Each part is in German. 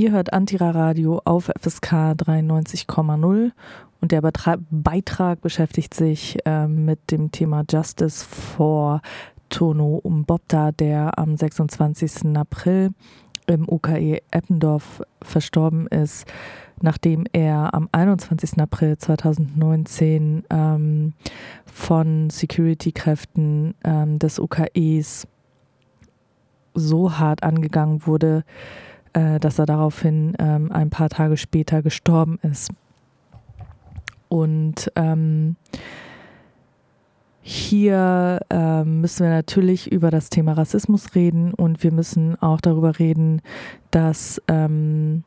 Ihr hört Antira Radio auf FSK 93,0 und der Beitrag beschäftigt sich äh, mit dem Thema Justice for Tono Umbopta, der am 26. April im UKE Eppendorf verstorben ist, nachdem er am 21. April 2019 ähm, von Security-Kräften ähm, des UKEs so hart angegangen wurde, äh, dass er daraufhin ähm, ein paar Tage später gestorben ist. Und ähm, hier äh, müssen wir natürlich über das Thema Rassismus reden und wir müssen auch darüber reden, dass ähm,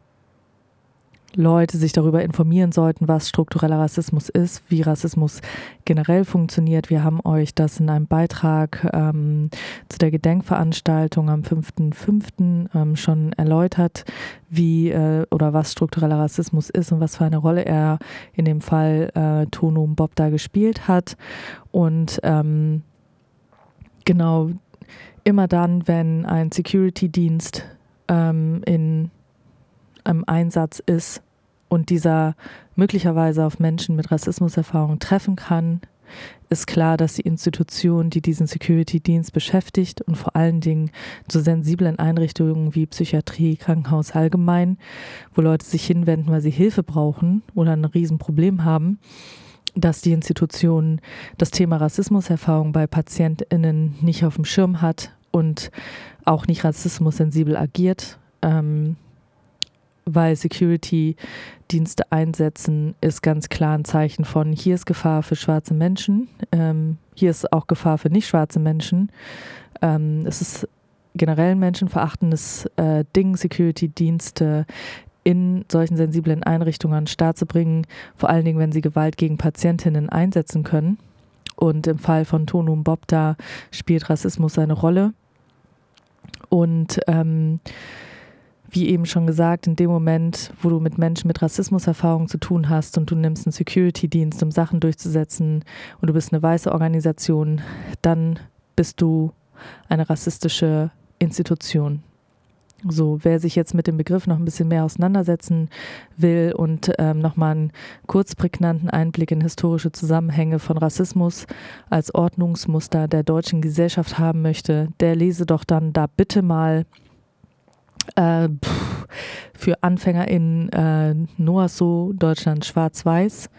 Leute sich darüber informieren sollten, was struktureller Rassismus ist, wie Rassismus generell funktioniert. Wir haben euch das in einem Beitrag ähm, zu der Gedenkveranstaltung am 5.5. Ähm, schon erläutert, wie äh, oder was struktureller Rassismus ist und was für eine Rolle er in dem Fall äh, Tonum Bob da gespielt hat. Und ähm, genau immer dann, wenn ein Security-Dienst ähm, in im Einsatz ist und dieser möglicherweise auf Menschen mit Rassismuserfahrung treffen kann, ist klar, dass die Institution, die diesen Security-Dienst beschäftigt und vor allen Dingen zu sensiblen Einrichtungen wie Psychiatrie, Krankenhaus allgemein, wo Leute sich hinwenden, weil sie Hilfe brauchen oder ein Riesenproblem haben, dass die Institution das Thema Rassismuserfahrung bei PatientInnen nicht auf dem Schirm hat und auch nicht rassismussensibel agiert. Ähm, weil Security-Dienste einsetzen, ist ganz klar ein Zeichen von, hier ist Gefahr für schwarze Menschen, ähm, hier ist auch Gefahr für nicht schwarze Menschen. Ähm, es ist generell ein menschenverachtendes äh, Ding, Security-Dienste in solchen sensiblen Einrichtungen an den Start zu bringen, vor allen Dingen, wenn sie Gewalt gegen Patientinnen einsetzen können. Und im Fall von Tonum Bob da spielt Rassismus eine Rolle. Und ähm, wie eben schon gesagt, in dem Moment, wo du mit Menschen mit Rassismuserfahrung zu tun hast und du nimmst einen Security-Dienst, um Sachen durchzusetzen und du bist eine weiße Organisation, dann bist du eine rassistische Institution. So, wer sich jetzt mit dem Begriff noch ein bisschen mehr auseinandersetzen will und ähm, nochmal einen kurz prägnanten Einblick in historische Zusammenhänge von Rassismus als Ordnungsmuster der deutschen Gesellschaft haben möchte, der lese doch dann da bitte mal äh, pff, für Anfänger in äh, NOASO Deutschland schwarz-weiß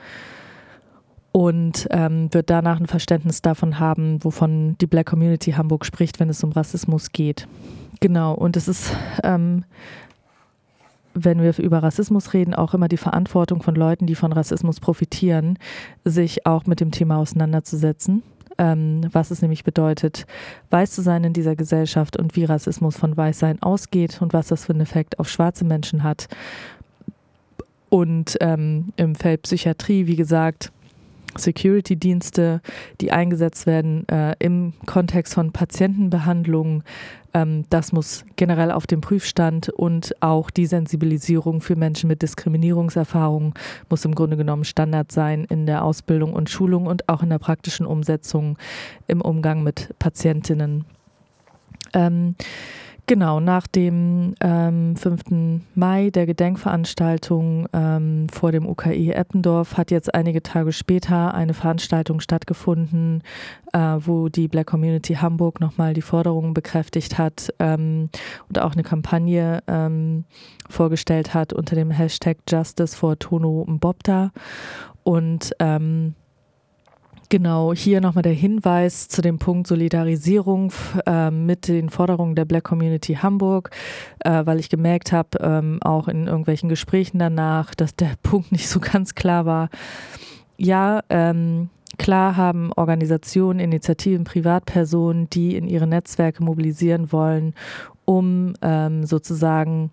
und ähm, wird danach ein Verständnis davon haben, wovon die Black Community Hamburg spricht, wenn es um Rassismus geht. Genau, und es ist, ähm, wenn wir über Rassismus reden, auch immer die Verantwortung von Leuten, die von Rassismus profitieren, sich auch mit dem Thema auseinanderzusetzen ähm, was es nämlich bedeutet, weiß zu sein in dieser Gesellschaft und wie Rassismus von Weißsein ausgeht und was das für einen Effekt auf schwarze Menschen hat. Und ähm, im Feld Psychiatrie, wie gesagt, Security-Dienste, die eingesetzt werden äh, im Kontext von Patientenbehandlung. Ähm, das muss generell auf dem Prüfstand und auch die Sensibilisierung für Menschen mit Diskriminierungserfahrungen muss im Grunde genommen Standard sein in der Ausbildung und Schulung und auch in der praktischen Umsetzung im Umgang mit Patientinnen. Ähm, Genau, nach dem ähm, 5. Mai der Gedenkveranstaltung ähm, vor dem UKE Eppendorf hat jetzt einige Tage später eine Veranstaltung stattgefunden, äh, wo die Black Community Hamburg nochmal die Forderungen bekräftigt hat ähm, und auch eine Kampagne ähm, vorgestellt hat unter dem Hashtag Justice for Tono Mbopta. Und ähm, Genau, hier nochmal der Hinweis zu dem Punkt Solidarisierung äh, mit den Forderungen der Black Community Hamburg, äh, weil ich gemerkt habe, ähm, auch in irgendwelchen Gesprächen danach, dass der Punkt nicht so ganz klar war. Ja, ähm, klar haben Organisationen, Initiativen, Privatpersonen, die in ihre Netzwerke mobilisieren wollen, um ähm, sozusagen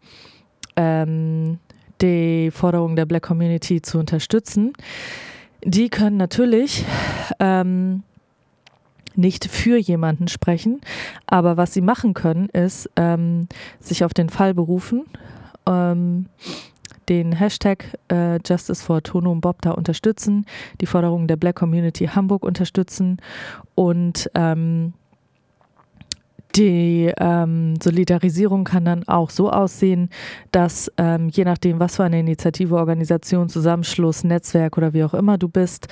ähm, die Forderungen der Black Community zu unterstützen die können natürlich ähm, nicht für jemanden sprechen, aber was sie machen können, ist ähm, sich auf den Fall berufen, ähm, den Hashtag äh, Justice for Tono und Bob da unterstützen, die Forderungen der Black Community Hamburg unterstützen und ähm, die ähm, Solidarisierung kann dann auch so aussehen, dass ähm, je nachdem, was für eine Initiative, Organisation, Zusammenschluss, Netzwerk oder wie auch immer du bist,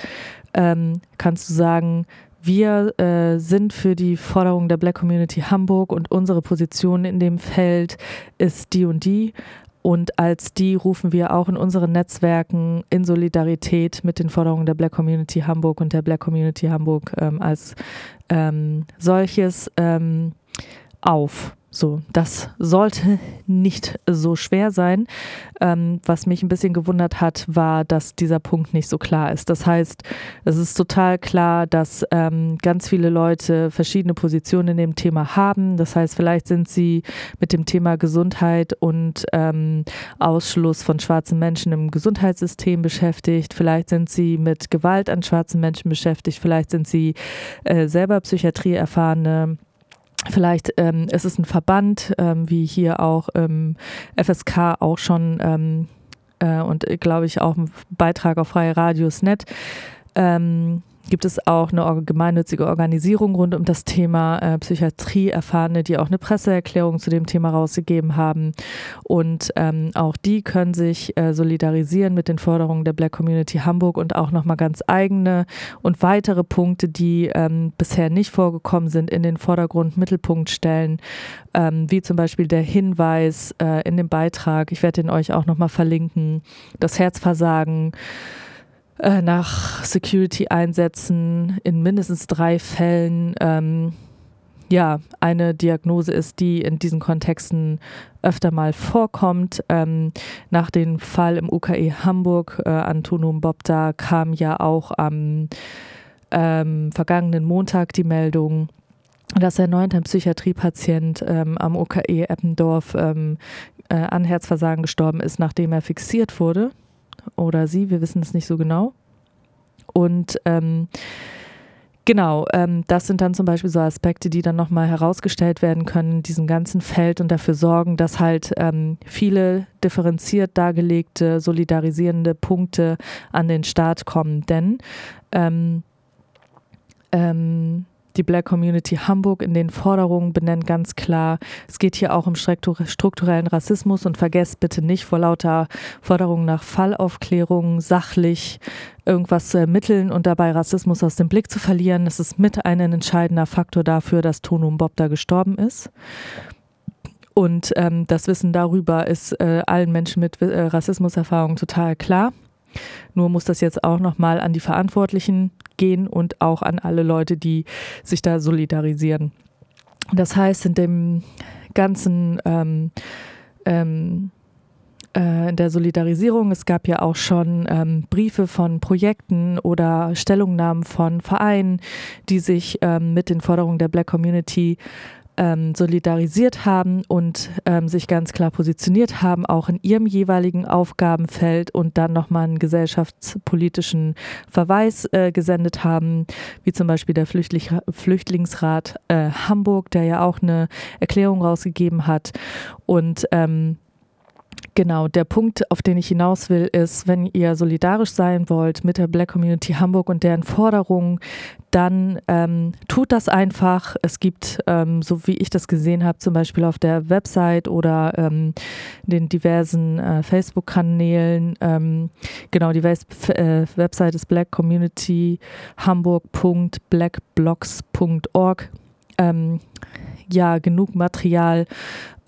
ähm, kannst du sagen, wir äh, sind für die Forderung der Black Community Hamburg und unsere Position in dem Feld ist die und die. Und als die rufen wir auch in unseren Netzwerken in Solidarität mit den Forderungen der Black Community Hamburg und der Black Community Hamburg ähm, als ähm, solches ähm, auf. So, das sollte nicht so schwer sein. Ähm, was mich ein bisschen gewundert hat, war, dass dieser Punkt nicht so klar ist. Das heißt, es ist total klar, dass ähm, ganz viele Leute verschiedene Positionen in dem Thema haben. Das heißt, vielleicht sind sie mit dem Thema Gesundheit und ähm, Ausschluss von schwarzen Menschen im Gesundheitssystem beschäftigt. Vielleicht sind sie mit Gewalt an schwarzen Menschen beschäftigt. Vielleicht sind sie äh, selber Psychiatrie erfahrene Vielleicht ähm, ist es ein Verband, ähm, wie hier auch im FSK auch schon ähm, äh, und äh, glaube ich auch ein Beitrag auf Freie Radios.net. Ähm, gibt es auch eine gemeinnützige Organisation rund um das Thema äh, Psychiatrie? Erfahrene, die auch eine Presseerklärung zu dem Thema rausgegeben haben. Und ähm, auch die können sich äh, solidarisieren mit den Forderungen der Black Community Hamburg und auch nochmal ganz eigene und weitere Punkte, die ähm, bisher nicht vorgekommen sind, in den Vordergrund, Mittelpunkt stellen, ähm, wie zum Beispiel der Hinweis äh, in dem Beitrag, ich werde den euch auch nochmal verlinken, das Herzversagen äh, nach Security-Einsätzen in mindestens drei Fällen ähm, ja eine Diagnose ist, die in diesen Kontexten öfter mal vorkommt. Ähm, nach dem Fall im UKE Hamburg äh, an Tunum Bobda kam ja auch am ähm, vergangenen Montag die Meldung, dass erneut ein Psychiatriepatient ähm, am UKE Eppendorf ähm, äh, an Herzversagen gestorben ist, nachdem er fixiert wurde oder sie, wir wissen es nicht so genau. Und ähm, Genau, ähm, das sind dann zum Beispiel so Aspekte, die dann nochmal herausgestellt werden können in diesem ganzen Feld und dafür sorgen, dass halt ähm, viele differenziert dargelegte, solidarisierende Punkte an den Start kommen. Denn ähm, ähm die Black Community Hamburg in den Forderungen benennt ganz klar, es geht hier auch um strukturellen Rassismus und vergesst bitte nicht vor lauter Forderungen nach Fallaufklärung sachlich irgendwas zu ermitteln und dabei Rassismus aus dem Blick zu verlieren. Das ist mit ein entscheidender Faktor dafür, dass Tonum Bob da gestorben ist. Und ähm, das Wissen darüber ist äh, allen Menschen mit äh, Rassismuserfahrung total klar. Nur muss das jetzt auch nochmal an die Verantwortlichen gehen und auch an alle Leute, die sich da solidarisieren. Das heißt, in dem ganzen ähm, ähm, äh, in der Solidarisierung. Es gab ja auch schon ähm, Briefe von Projekten oder Stellungnahmen von Vereinen, die sich ähm, mit den Forderungen der Black Community ähm, solidarisiert haben und ähm, sich ganz klar positioniert haben, auch in ihrem jeweiligen Aufgabenfeld und dann nochmal einen gesellschaftspolitischen Verweis äh, gesendet haben, wie zum Beispiel der Flüchtlich Flüchtlingsrat äh, Hamburg, der ja auch eine Erklärung rausgegeben hat. Und ähm, Genau, der Punkt, auf den ich hinaus will, ist, wenn ihr solidarisch sein wollt mit der Black Community Hamburg und deren Forderungen, dann ähm, tut das einfach. Es gibt, ähm, so wie ich das gesehen habe, zum Beispiel auf der Website oder ähm, den diversen äh, Facebook-Kanälen, ähm, genau, die Wes äh, Website ist blackcommunityhamburg.blackblocks.org. Ähm, ja, genug Material,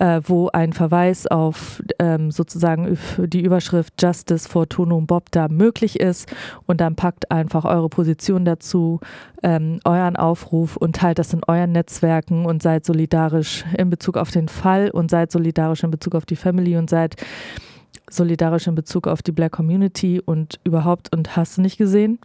äh, wo ein Verweis auf ähm, sozusagen die Überschrift Justice for Tonum Bob da möglich ist und dann packt einfach eure Position dazu, ähm, euren Aufruf und teilt das in euren Netzwerken und seid solidarisch in Bezug auf den Fall und seid solidarisch in Bezug auf die Family und seid solidarisch in Bezug auf die Black Community und überhaupt und hast du nicht gesehen.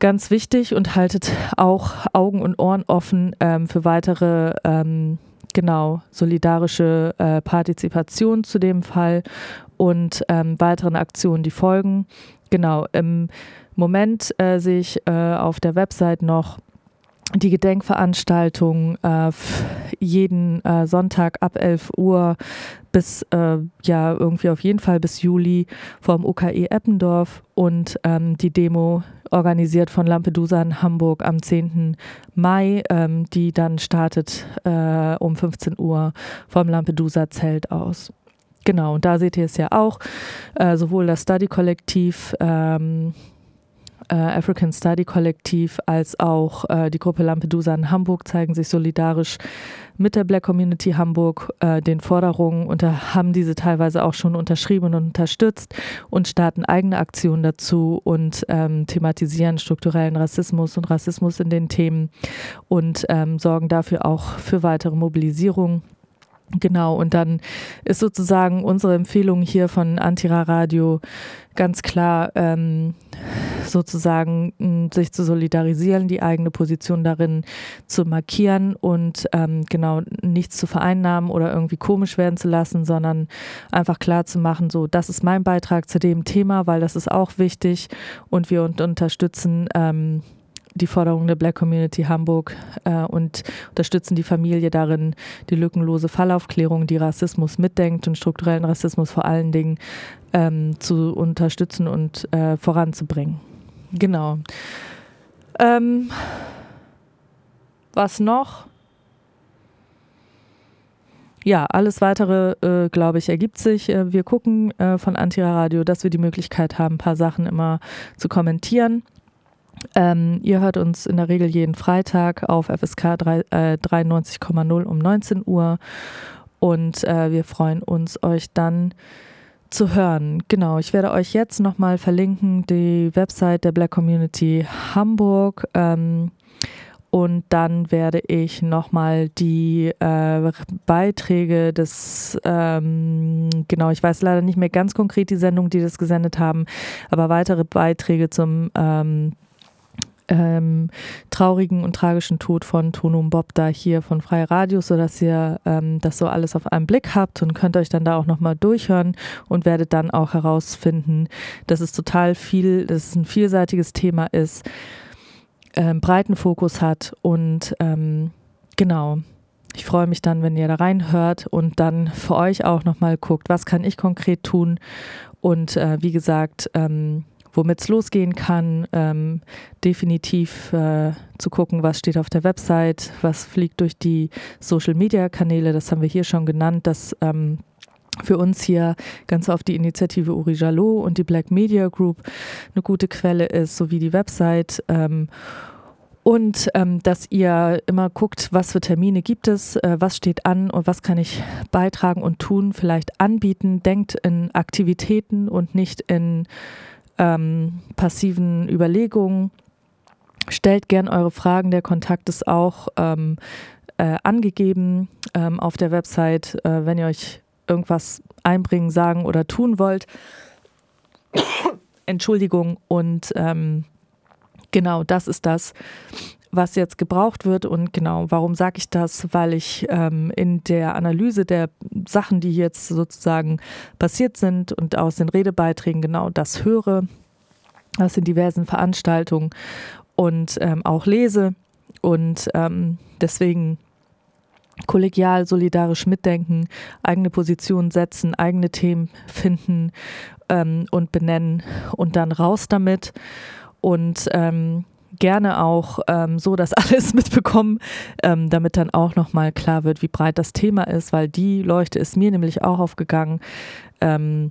Ganz wichtig und haltet auch Augen und Ohren offen ähm, für weitere ähm, genau, solidarische äh, Partizipation zu dem Fall und ähm, weiteren Aktionen, die folgen. Genau, im Moment äh, sehe ich äh, auf der Website noch die Gedenkveranstaltung äh, jeden äh, Sonntag ab 11 Uhr bis äh, ja irgendwie auf jeden Fall bis Juli vom UKE Eppendorf und ähm, die Demo organisiert von Lampedusa in Hamburg am 10. Mai, ähm, die dann startet äh, um 15 Uhr vom Lampedusa-Zelt aus. Genau, und da seht ihr es ja auch, äh, sowohl das Study-Kollektiv, ähm, äh, African Study Kollektiv als auch äh, die Gruppe Lampedusa in Hamburg zeigen sich solidarisch mit der Black Community Hamburg äh, den Forderungen und haben diese teilweise auch schon unterschrieben und unterstützt und starten eigene Aktionen dazu und ähm, thematisieren strukturellen Rassismus und Rassismus in den Themen und ähm, sorgen dafür auch für weitere Mobilisierung. Genau, und dann ist sozusagen unsere Empfehlung hier von Antira Radio ganz klar, ähm, sozusagen sich zu solidarisieren, die eigene Position darin zu markieren und ähm, genau nichts zu vereinnahmen oder irgendwie komisch werden zu lassen, sondern einfach klar zu machen, so, das ist mein Beitrag zu dem Thema, weil das ist auch wichtig und wir unterstützen ähm, die Forderungen der Black Community Hamburg äh, und unterstützen die Familie darin, die lückenlose Fallaufklärung, die Rassismus mitdenkt und strukturellen Rassismus vor allen Dingen ähm, zu unterstützen und äh, voranzubringen. Genau. Ähm, was noch? ja, alles weitere, äh, glaube ich, ergibt sich. Äh, wir gucken äh, von Antira Radio, dass wir die Möglichkeit haben, ein paar Sachen immer zu kommentieren. Ähm, ihr hört uns in der Regel jeden Freitag auf FSK 3, äh, 93,0 um 19 Uhr und äh, wir freuen uns, euch dann zu hören. Genau, ich werde euch jetzt nochmal verlinken, die Website der Black Community Hamburg. Ähm, und dann werde ich nochmal die äh, Beiträge des, ähm, genau, ich weiß leider nicht mehr ganz konkret die Sendung, die das gesendet haben, aber weitere Beiträge zum ähm, ähm, traurigen und tragischen Tod von Tono und Bob da hier von Freie Radios, sodass ihr ähm, das so alles auf einen Blick habt und könnt euch dann da auch nochmal durchhören und werdet dann auch herausfinden, dass es total viel, dass es ein vielseitiges Thema ist, ähm, breiten Fokus hat und ähm, genau. Ich freue mich dann, wenn ihr da reinhört und dann für euch auch nochmal guckt, was kann ich konkret tun. Und äh, wie gesagt, ähm, womit es losgehen kann. Ähm, definitiv äh, zu gucken, was steht auf der Website, was fliegt durch die Social-Media-Kanäle. Das haben wir hier schon genannt, dass ähm, für uns hier ganz oft die Initiative Uri Jalo und die Black Media Group eine gute Quelle ist, sowie die Website. Ähm, und ähm, dass ihr immer guckt, was für Termine gibt es, äh, was steht an und was kann ich beitragen und tun, vielleicht anbieten. Denkt in Aktivitäten und nicht in ähm, passiven Überlegungen. Stellt gern eure Fragen. Der Kontakt ist auch ähm, äh, angegeben ähm, auf der Website, äh, wenn ihr euch irgendwas einbringen, sagen oder tun wollt. Entschuldigung. Und ähm, genau das ist das, was jetzt gebraucht wird. Und genau, warum sage ich das? Weil ich ähm, in der Analyse der Sachen, die jetzt sozusagen passiert sind und aus den Redebeiträgen genau das höre, aus den diversen Veranstaltungen und ähm, auch lese. Und ähm, deswegen kollegial, solidarisch mitdenken, eigene Positionen setzen, eigene Themen finden ähm, und benennen und dann raus damit. Und ähm, gerne auch ähm, so das alles mitbekommen, ähm, damit dann auch nochmal klar wird, wie breit das Thema ist, weil die Leuchte ist mir nämlich auch aufgegangen, ähm,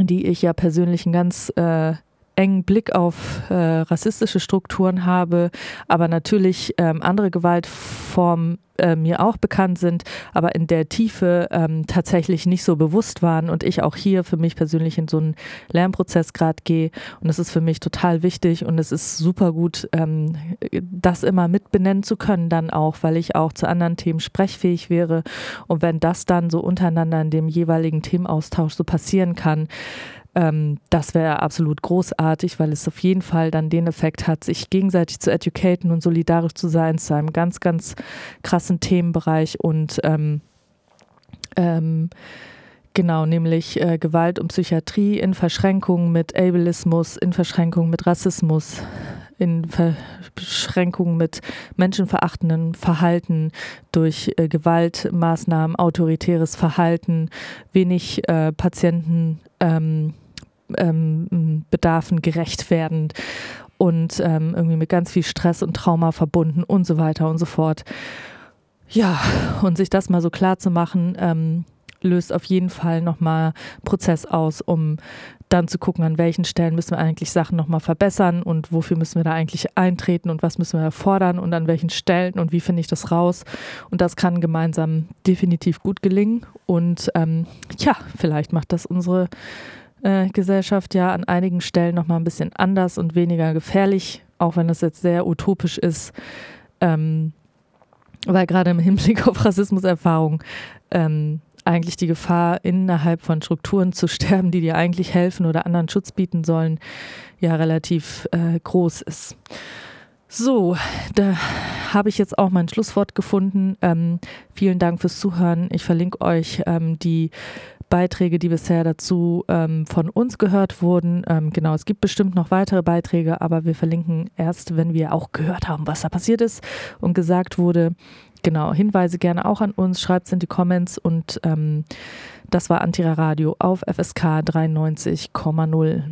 die ich ja persönlich einen ganz äh, engen Blick auf äh, rassistische Strukturen habe, aber natürlich ähm, andere Gewaltformen äh, mir auch bekannt sind, aber in der Tiefe ähm, tatsächlich nicht so bewusst waren und ich auch hier für mich persönlich in so einen Lernprozess gerade gehe. Und das ist für mich total wichtig und es ist super gut, ähm, das immer mit benennen zu können dann auch, weil ich auch zu anderen Themen sprechfähig wäre. Und wenn das dann so untereinander in dem jeweiligen Themenaustausch so passieren kann, ähm, das wäre absolut großartig, weil es auf jeden Fall dann den Effekt hat, sich gegenseitig zu educaten und solidarisch zu sein zu einem ganz, ganz krassen Themenbereich und ähm, ähm, Genau, nämlich äh, Gewalt und Psychiatrie in Verschränkung mit Ableismus, in Verschränkung mit Rassismus, in Verschränkung mit menschenverachtendem Verhalten durch äh, Gewaltmaßnahmen, autoritäres Verhalten, wenig äh, Patienten. Ähm, ähm, Bedarfen gerecht werden. und ähm, irgendwie mit ganz viel Stress und Trauma verbunden und so weiter und so fort. Ja, und sich das mal so klar zu machen, ähm, löst auf jeden Fall nochmal Prozess aus, um dann zu gucken, an welchen Stellen müssen wir eigentlich Sachen nochmal verbessern und wofür müssen wir da eigentlich eintreten und was müssen wir fordern und an welchen Stellen und wie finde ich das raus. Und das kann gemeinsam definitiv gut gelingen. Und ähm, ja, vielleicht macht das unsere äh, Gesellschaft ja an einigen Stellen nochmal ein bisschen anders und weniger gefährlich, auch wenn das jetzt sehr utopisch ist. Ähm, weil gerade im Hinblick auf Rassismuserfahrung ähm, eigentlich die Gefahr, innerhalb von Strukturen zu sterben, die dir eigentlich helfen oder anderen Schutz bieten sollen, ja relativ äh, groß ist. So, da habe ich jetzt auch mein Schlusswort gefunden. Ähm, vielen Dank fürs Zuhören. Ich verlinke euch ähm, die Beiträge, die bisher dazu ähm, von uns gehört wurden. Ähm, genau, es gibt bestimmt noch weitere Beiträge, aber wir verlinken erst, wenn wir auch gehört haben, was da passiert ist und gesagt wurde. Genau, Hinweise gerne auch an uns, schreibt es in die Comments und ähm, das war Antira Radio auf FSK 93,0.